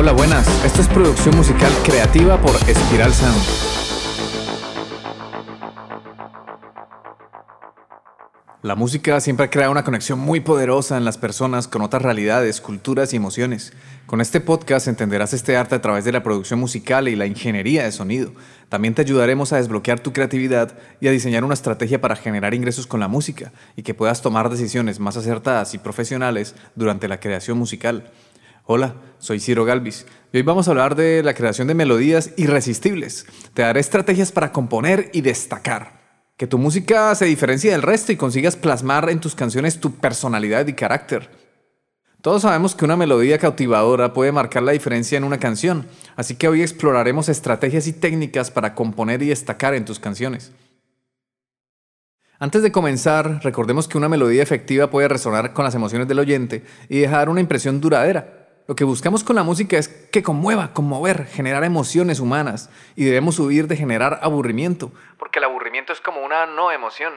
Hola, buenas. Esto es producción musical creativa por Espiral Sound. La música siempre crea una conexión muy poderosa en las personas con otras realidades, culturas y emociones. Con este podcast entenderás este arte a través de la producción musical y la ingeniería de sonido. También te ayudaremos a desbloquear tu creatividad y a diseñar una estrategia para generar ingresos con la música y que puedas tomar decisiones más acertadas y profesionales durante la creación musical. Hola, soy Ciro Galvis y hoy vamos a hablar de la creación de melodías irresistibles. Te daré estrategias para componer y destacar que tu música se diferencie del resto y consigas plasmar en tus canciones tu personalidad y carácter. Todos sabemos que una melodía cautivadora puede marcar la diferencia en una canción, así que hoy exploraremos estrategias y técnicas para componer y destacar en tus canciones. Antes de comenzar, recordemos que una melodía efectiva puede resonar con las emociones del oyente y dejar una impresión duradera. Lo que buscamos con la música es que conmueva, conmover, generar emociones humanas y debemos huir de generar aburrimiento, porque el aburrimiento es como una no emoción.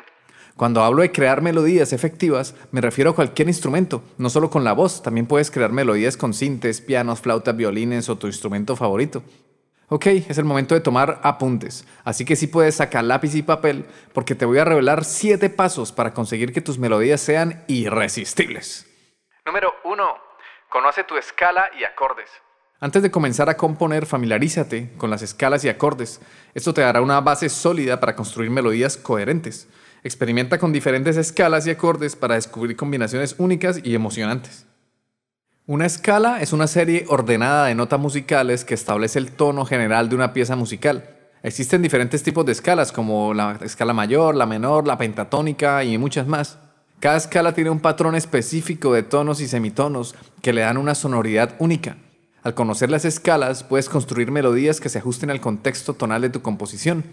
Cuando hablo de crear melodías efectivas, me refiero a cualquier instrumento, no solo con la voz, también puedes crear melodías con sintes, pianos, flautas, violines o tu instrumento favorito. Ok, es el momento de tomar apuntes, así que sí puedes sacar lápiz y papel porque te voy a revelar 7 pasos para conseguir que tus melodías sean irresistibles. Número 1 Conoce tu escala y acordes. Antes de comenzar a componer, familiarízate con las escalas y acordes. Esto te dará una base sólida para construir melodías coherentes. Experimenta con diferentes escalas y acordes para descubrir combinaciones únicas y emocionantes. Una escala es una serie ordenada de notas musicales que establece el tono general de una pieza musical. Existen diferentes tipos de escalas como la escala mayor, la menor, la pentatónica y muchas más. Cada escala tiene un patrón específico de tonos y semitonos que le dan una sonoridad única. Al conocer las escalas, puedes construir melodías que se ajusten al contexto tonal de tu composición.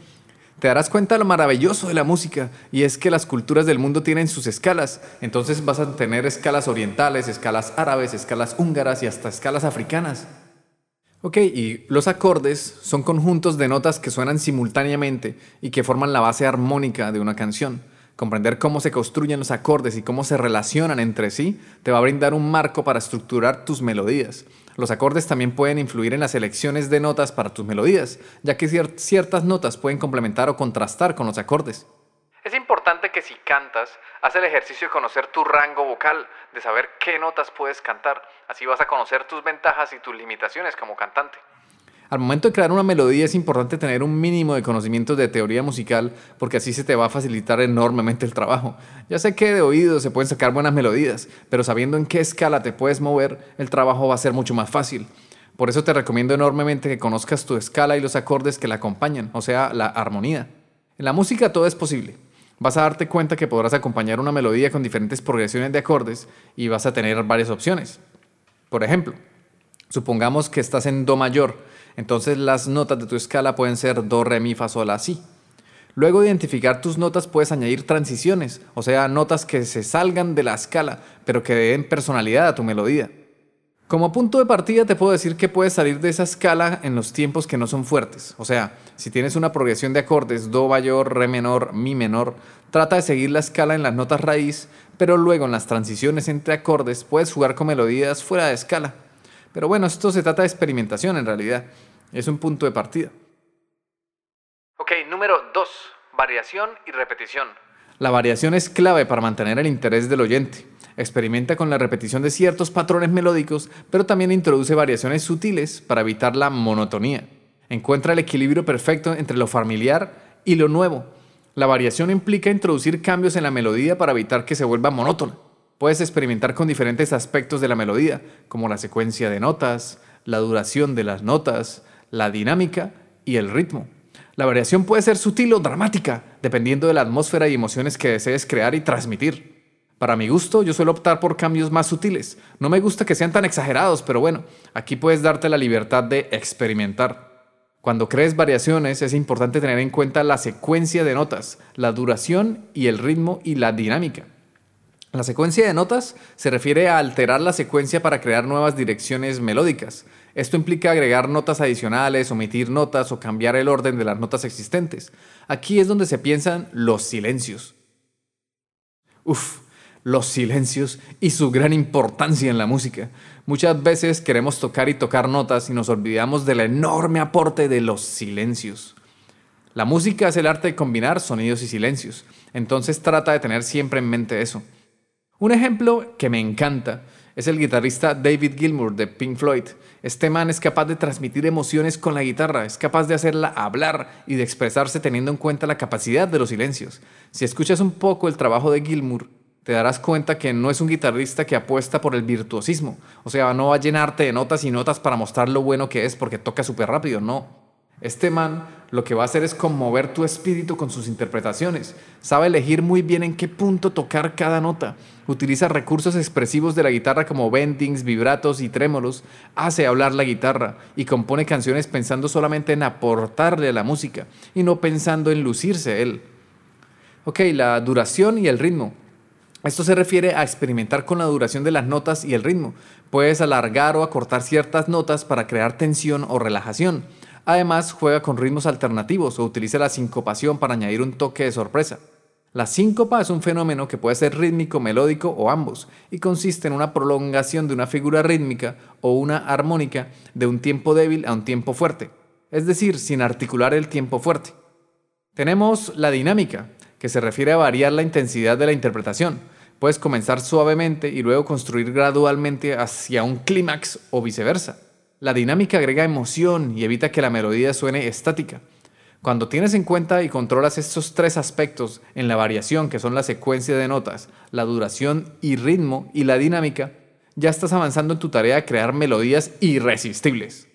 Te darás cuenta de lo maravilloso de la música, y es que las culturas del mundo tienen sus escalas. Entonces vas a tener escalas orientales, escalas árabes, escalas húngaras y hasta escalas africanas. Ok, y los acordes son conjuntos de notas que suenan simultáneamente y que forman la base armónica de una canción. Comprender cómo se construyen los acordes y cómo se relacionan entre sí te va a brindar un marco para estructurar tus melodías. Los acordes también pueden influir en las elecciones de notas para tus melodías, ya que ciertas notas pueden complementar o contrastar con los acordes. Es importante que si cantas, haz el ejercicio de conocer tu rango vocal, de saber qué notas puedes cantar. Así vas a conocer tus ventajas y tus limitaciones como cantante. Al momento de crear una melodía es importante tener un mínimo de conocimientos de teoría musical porque así se te va a facilitar enormemente el trabajo. Ya sé que de oído se pueden sacar buenas melodías, pero sabiendo en qué escala te puedes mover, el trabajo va a ser mucho más fácil. Por eso te recomiendo enormemente que conozcas tu escala y los acordes que la acompañan, o sea, la armonía. En la música todo es posible. Vas a darte cuenta que podrás acompañar una melodía con diferentes progresiones de acordes y vas a tener varias opciones. Por ejemplo, supongamos que estás en Do mayor entonces las notas de tu escala pueden ser do, re, mi, fa, sol, la, si. Luego de identificar tus notas puedes añadir transiciones, o sea, notas que se salgan de la escala, pero que den personalidad a tu melodía. Como punto de partida te puedo decir que puedes salir de esa escala en los tiempos que no son fuertes. O sea, si tienes una progresión de acordes do mayor, re menor, mi menor, trata de seguir la escala en las notas raíz, pero luego en las transiciones entre acordes puedes jugar con melodías fuera de escala. Pero bueno, esto se trata de experimentación en realidad. Es un punto de partida. Ok, número 2. Variación y repetición. La variación es clave para mantener el interés del oyente. Experimenta con la repetición de ciertos patrones melódicos, pero también introduce variaciones sutiles para evitar la monotonía. Encuentra el equilibrio perfecto entre lo familiar y lo nuevo. La variación implica introducir cambios en la melodía para evitar que se vuelva monótona. Puedes experimentar con diferentes aspectos de la melodía, como la secuencia de notas, la duración de las notas, la dinámica y el ritmo. La variación puede ser sutil o dramática, dependiendo de la atmósfera y emociones que desees crear y transmitir. Para mi gusto, yo suelo optar por cambios más sutiles. No me gusta que sean tan exagerados, pero bueno, aquí puedes darte la libertad de experimentar. Cuando crees variaciones es importante tener en cuenta la secuencia de notas, la duración y el ritmo y la dinámica. La secuencia de notas se refiere a alterar la secuencia para crear nuevas direcciones melódicas. Esto implica agregar notas adicionales, omitir notas o cambiar el orden de las notas existentes. Aquí es donde se piensan los silencios. Uf, los silencios y su gran importancia en la música. Muchas veces queremos tocar y tocar notas y nos olvidamos del enorme aporte de los silencios. La música es el arte de combinar sonidos y silencios, entonces trata de tener siempre en mente eso. Un ejemplo que me encanta es el guitarrista David Gilmour de Pink Floyd. Este man es capaz de transmitir emociones con la guitarra, es capaz de hacerla hablar y de expresarse teniendo en cuenta la capacidad de los silencios. Si escuchas un poco el trabajo de Gilmour, te darás cuenta que no es un guitarrista que apuesta por el virtuosismo. O sea, no va a llenarte de notas y notas para mostrar lo bueno que es porque toca súper rápido, no. Este man lo que va a hacer es conmover tu espíritu con sus interpretaciones. Sabe elegir muy bien en qué punto tocar cada nota. Utiliza recursos expresivos de la guitarra como bendings, vibratos y trémolos. Hace hablar la guitarra y compone canciones pensando solamente en aportarle a la música y no pensando en lucirse él. Ok, la duración y el ritmo. Esto se refiere a experimentar con la duración de las notas y el ritmo. Puedes alargar o acortar ciertas notas para crear tensión o relajación. Además, juega con ritmos alternativos o utiliza la sincopación para añadir un toque de sorpresa. La síncopa es un fenómeno que puede ser rítmico, melódico o ambos, y consiste en una prolongación de una figura rítmica o una armónica de un tiempo débil a un tiempo fuerte, es decir, sin articular el tiempo fuerte. Tenemos la dinámica, que se refiere a variar la intensidad de la interpretación. Puedes comenzar suavemente y luego construir gradualmente hacia un clímax o viceversa. La dinámica agrega emoción y evita que la melodía suene estática. Cuando tienes en cuenta y controlas estos tres aspectos en la variación, que son la secuencia de notas, la duración y ritmo y la dinámica, ya estás avanzando en tu tarea de crear melodías irresistibles.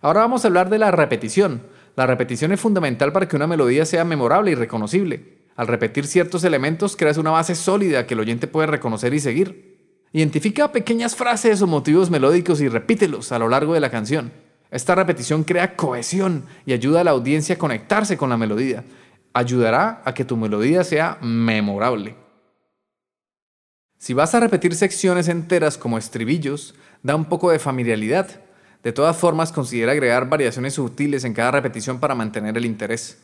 Ahora vamos a hablar de la repetición. La repetición es fundamental para que una melodía sea memorable y reconocible. Al repetir ciertos elementos creas una base sólida que el oyente puede reconocer y seguir. Identifica pequeñas frases o motivos melódicos y repítelos a lo largo de la canción. Esta repetición crea cohesión y ayuda a la audiencia a conectarse con la melodía. Ayudará a que tu melodía sea memorable. Si vas a repetir secciones enteras como estribillos, da un poco de familiaridad. De todas formas, considera agregar variaciones sutiles en cada repetición para mantener el interés.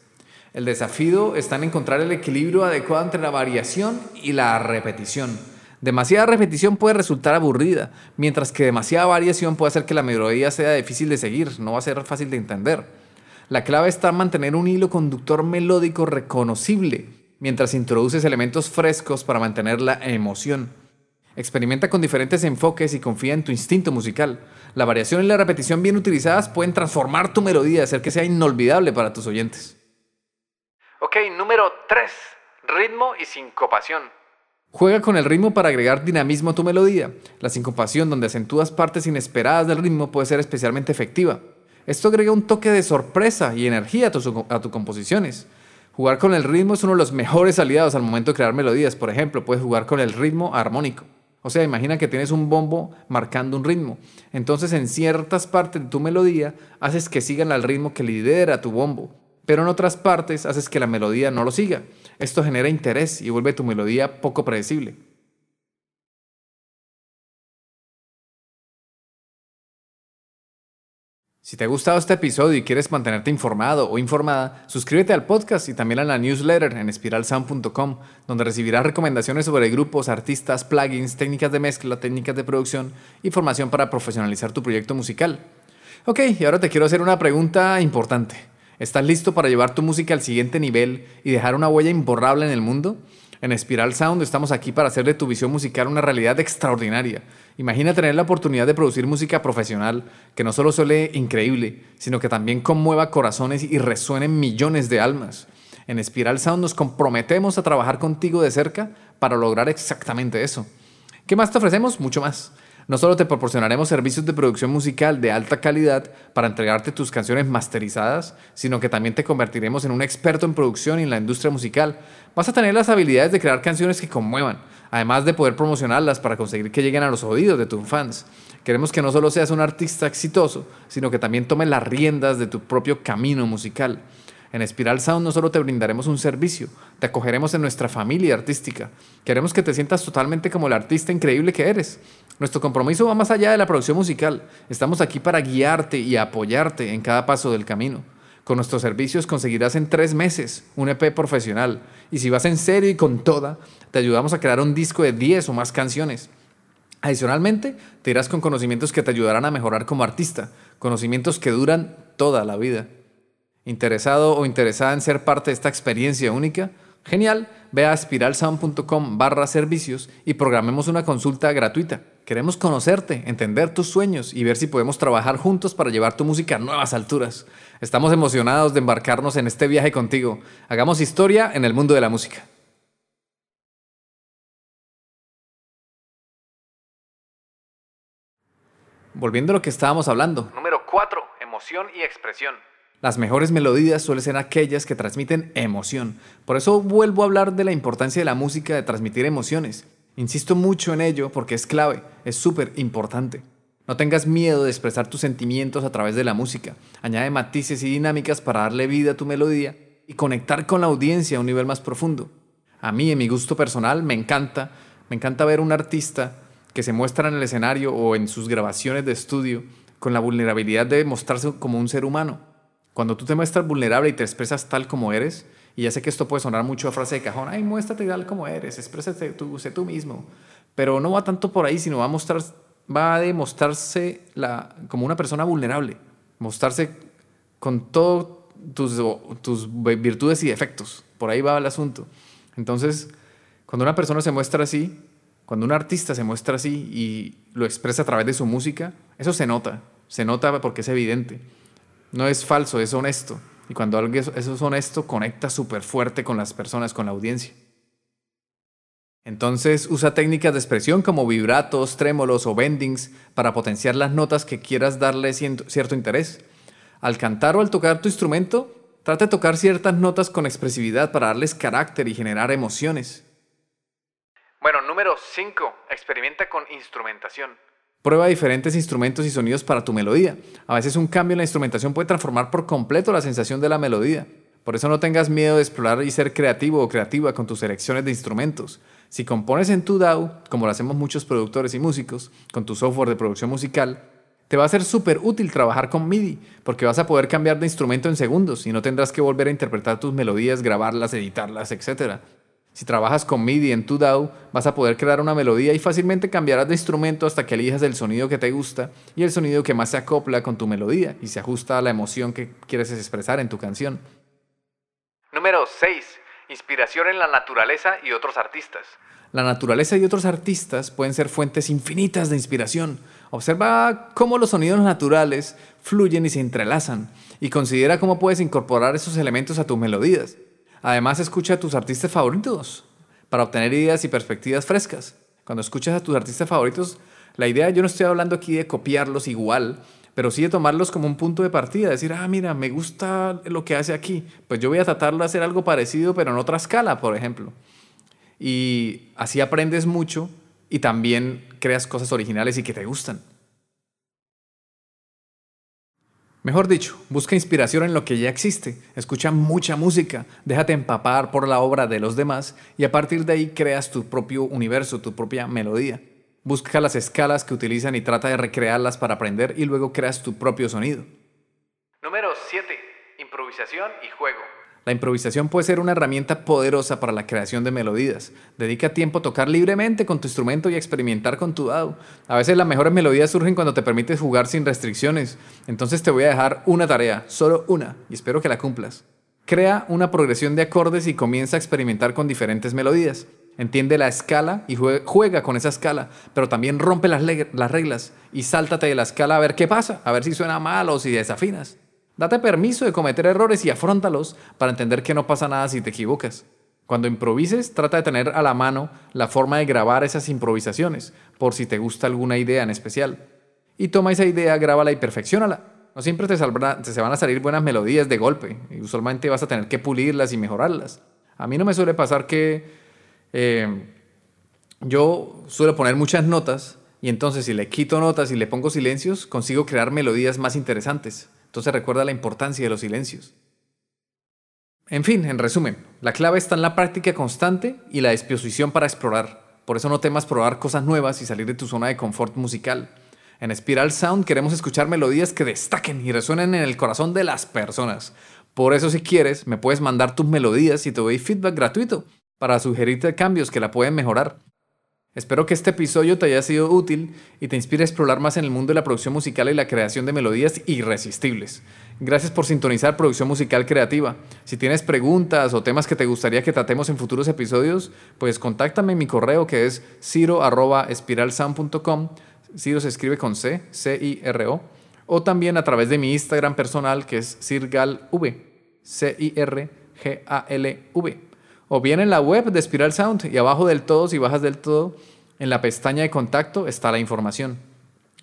El desafío está en encontrar el equilibrio adecuado entre la variación y la repetición. Demasiada repetición puede resultar aburrida, mientras que demasiada variación puede hacer que la melodía sea difícil de seguir, no va a ser fácil de entender. La clave está en mantener un hilo conductor melódico reconocible, mientras introduces elementos frescos para mantener la emoción. Experimenta con diferentes enfoques y confía en tu instinto musical. La variación y la repetición bien utilizadas pueden transformar tu melodía y hacer que sea inolvidable para tus oyentes. Ok, número 3. Ritmo y sincopación. Juega con el ritmo para agregar dinamismo a tu melodía. La sincopación, donde acentúas partes inesperadas del ritmo, puede ser especialmente efectiva. Esto agrega un toque de sorpresa y energía a tus, composiciones. Jugar con el ritmo es uno de los mejores aliados al momento de crear melodías. Por ejemplo, puedes jugar con el ritmo armónico. O sea, imagina que tienes un bombo marcando un ritmo. Entonces, en ciertas partes de tu melodía, haces que sigan al ritmo que lidera tu bombo. Pero en otras partes, haces que la melodía no lo siga. Esto genera interés y vuelve tu melodía poco predecible. Si te ha gustado este episodio y quieres mantenerte informado o informada, suscríbete al podcast y también a la newsletter en espiralsound.com, donde recibirás recomendaciones sobre grupos, artistas, plugins, técnicas de mezcla, técnicas de producción y formación para profesionalizar tu proyecto musical. Ok, y ahora te quiero hacer una pregunta importante. ¿Estás listo para llevar tu música al siguiente nivel y dejar una huella imborrable en el mundo? En Spiral Sound estamos aquí para hacer de tu visión musical una realidad extraordinaria. Imagina tener la oportunidad de producir música profesional que no solo suele increíble, sino que también conmueva corazones y resuene millones de almas. En Spiral Sound nos comprometemos a trabajar contigo de cerca para lograr exactamente eso. ¿Qué más te ofrecemos? Mucho más. No solo te proporcionaremos servicios de producción musical de alta calidad para entregarte tus canciones masterizadas, sino que también te convertiremos en un experto en producción y en la industria musical. Vas a tener las habilidades de crear canciones que conmuevan, además de poder promocionarlas para conseguir que lleguen a los oídos de tus fans. Queremos que no solo seas un artista exitoso, sino que también tomes las riendas de tu propio camino musical. En Spiral Sound no solo te brindaremos un servicio, te acogeremos en nuestra familia artística. Queremos que te sientas totalmente como el artista increíble que eres. Nuestro compromiso va más allá de la producción musical. Estamos aquí para guiarte y apoyarte en cada paso del camino. Con nuestros servicios conseguirás en tres meses un EP profesional y si vas en serio y con toda, te ayudamos a crear un disco de 10 o más canciones. Adicionalmente, te irás con conocimientos que te ayudarán a mejorar como artista, conocimientos que duran toda la vida. ¿Interesado o interesada en ser parte de esta experiencia única? Genial, ve a espiralsound.com barra servicios y programemos una consulta gratuita. Queremos conocerte, entender tus sueños y ver si podemos trabajar juntos para llevar tu música a nuevas alturas. Estamos emocionados de embarcarnos en este viaje contigo. Hagamos historia en el mundo de la música. Volviendo a lo que estábamos hablando. Número 4. Emoción y expresión. Las mejores melodías suelen ser aquellas que transmiten emoción. Por eso vuelvo a hablar de la importancia de la música de transmitir emociones. Insisto mucho en ello porque es clave, es súper importante. No tengas miedo de expresar tus sentimientos a través de la música. Añade matices y dinámicas para darle vida a tu melodía y conectar con la audiencia a un nivel más profundo. A mí, en mi gusto personal, me encanta, me encanta ver un artista que se muestra en el escenario o en sus grabaciones de estudio con la vulnerabilidad de mostrarse como un ser humano cuando tú te muestras vulnerable y te expresas tal como eres, y ya sé que esto puede sonar mucho a frase de cajón, ay, muéstrate tal como eres, exprésate tú, sé tú mismo, pero no va tanto por ahí, sino va a mostrar, va a demostrarse como una persona vulnerable, mostrarse con todas tus, tus virtudes y defectos, por ahí va el asunto. Entonces, cuando una persona se muestra así, cuando un artista se muestra así y lo expresa a través de su música, eso se nota, se nota porque es evidente. No es falso, es honesto. Y cuando algo eso es honesto, conecta súper fuerte con las personas, con la audiencia. Entonces usa técnicas de expresión como vibratos, trémolos o bendings para potenciar las notas que quieras darle cierto interés. Al cantar o al tocar tu instrumento, trata de tocar ciertas notas con expresividad para darles carácter y generar emociones. Bueno, número 5. Experimenta con instrumentación. Prueba diferentes instrumentos y sonidos para tu melodía. A veces un cambio en la instrumentación puede transformar por completo la sensación de la melodía. Por eso no tengas miedo de explorar y ser creativo o creativa con tus selecciones de instrumentos. Si compones en tu DAW, como lo hacemos muchos productores y músicos, con tu software de producción musical, te va a ser súper útil trabajar con MIDI, porque vas a poder cambiar de instrumento en segundos y no tendrás que volver a interpretar tus melodías, grabarlas, editarlas, etc. Si trabajas con MIDI en tu DAW, vas a poder crear una melodía y fácilmente cambiarás de instrumento hasta que elijas el sonido que te gusta y el sonido que más se acopla con tu melodía y se ajusta a la emoción que quieres expresar en tu canción. Número 6. Inspiración en la naturaleza y otros artistas. La naturaleza y otros artistas pueden ser fuentes infinitas de inspiración. Observa cómo los sonidos naturales fluyen y se entrelazan y considera cómo puedes incorporar esos elementos a tus melodías. Además, escucha a tus artistas favoritos para obtener ideas y perspectivas frescas. Cuando escuchas a tus artistas favoritos, la idea, yo no estoy hablando aquí de copiarlos igual, pero sí de tomarlos como un punto de partida, decir, ah, mira, me gusta lo que hace aquí, pues yo voy a tratar de hacer algo parecido, pero en otra escala, por ejemplo. Y así aprendes mucho y también creas cosas originales y que te gustan. Mejor dicho, busca inspiración en lo que ya existe, escucha mucha música, déjate empapar por la obra de los demás y a partir de ahí creas tu propio universo, tu propia melodía. Busca las escalas que utilizan y trata de recrearlas para aprender y luego creas tu propio sonido. Número 7. Improvisación y juego. La improvisación puede ser una herramienta poderosa para la creación de melodías. Dedica tiempo a tocar libremente con tu instrumento y experimentar con tu dado. A veces las mejores melodías surgen cuando te permites jugar sin restricciones. Entonces te voy a dejar una tarea, solo una, y espero que la cumplas. Crea una progresión de acordes y comienza a experimentar con diferentes melodías. Entiende la escala y juega con esa escala, pero también rompe las, las reglas y sáltate de la escala a ver qué pasa, a ver si suena mal o si desafinas. Date permiso de cometer errores y afrontalos para entender que no pasa nada si te equivocas. Cuando improvises, trata de tener a la mano la forma de grabar esas improvisaciones, por si te gusta alguna idea en especial. Y toma esa idea, grábala y perfeccionala. No siempre te, se van a salir buenas melodías de golpe, y usualmente vas a tener que pulirlas y mejorarlas. A mí no me suele pasar que eh, yo suelo poner muchas notas, y entonces si le quito notas y le pongo silencios, consigo crear melodías más interesantes. Entonces recuerda la importancia de los silencios. En fin, en resumen, la clave está en la práctica constante y la disposición para explorar. Por eso no temas probar cosas nuevas y salir de tu zona de confort musical. En Spiral Sound queremos escuchar melodías que destaquen y resuenen en el corazón de las personas. Por eso si quieres, me puedes mandar tus melodías y te doy feedback gratuito para sugerirte cambios que la pueden mejorar. Espero que este episodio te haya sido útil y te inspire a explorar más en el mundo de la producción musical y la creación de melodías irresistibles. Gracias por sintonizar Producción Musical Creativa. Si tienes preguntas o temas que te gustaría que tratemos en futuros episodios, pues contáctame en mi correo que es ciro.espiralsound.com. Ciro se escribe con C, C-I-R-O. O también a través de mi Instagram personal que es cirgalv, C-I-R-G-A-L-V o bien en la web de Spiral Sound y abajo del todo, si bajas del todo, en la pestaña de contacto está la información.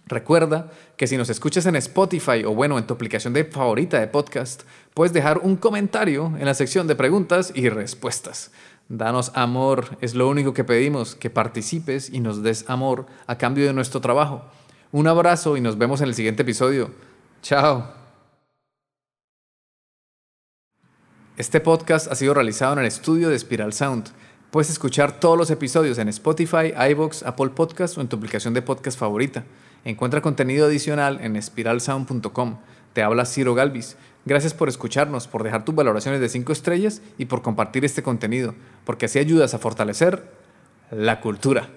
Recuerda que si nos escuchas en Spotify o bueno, en tu aplicación de favorita de podcast, puedes dejar un comentario en la sección de preguntas y respuestas. Danos amor, es lo único que pedimos, que participes y nos des amor a cambio de nuestro trabajo. Un abrazo y nos vemos en el siguiente episodio. Chao. Este podcast ha sido realizado en el estudio de Spiral Sound. Puedes escuchar todos los episodios en Spotify, iVoox, Apple Podcasts o en tu aplicación de podcast favorita. Encuentra contenido adicional en spiralsound.com. Te habla Ciro Galvis. Gracias por escucharnos, por dejar tus valoraciones de 5 estrellas y por compartir este contenido, porque así ayudas a fortalecer la cultura.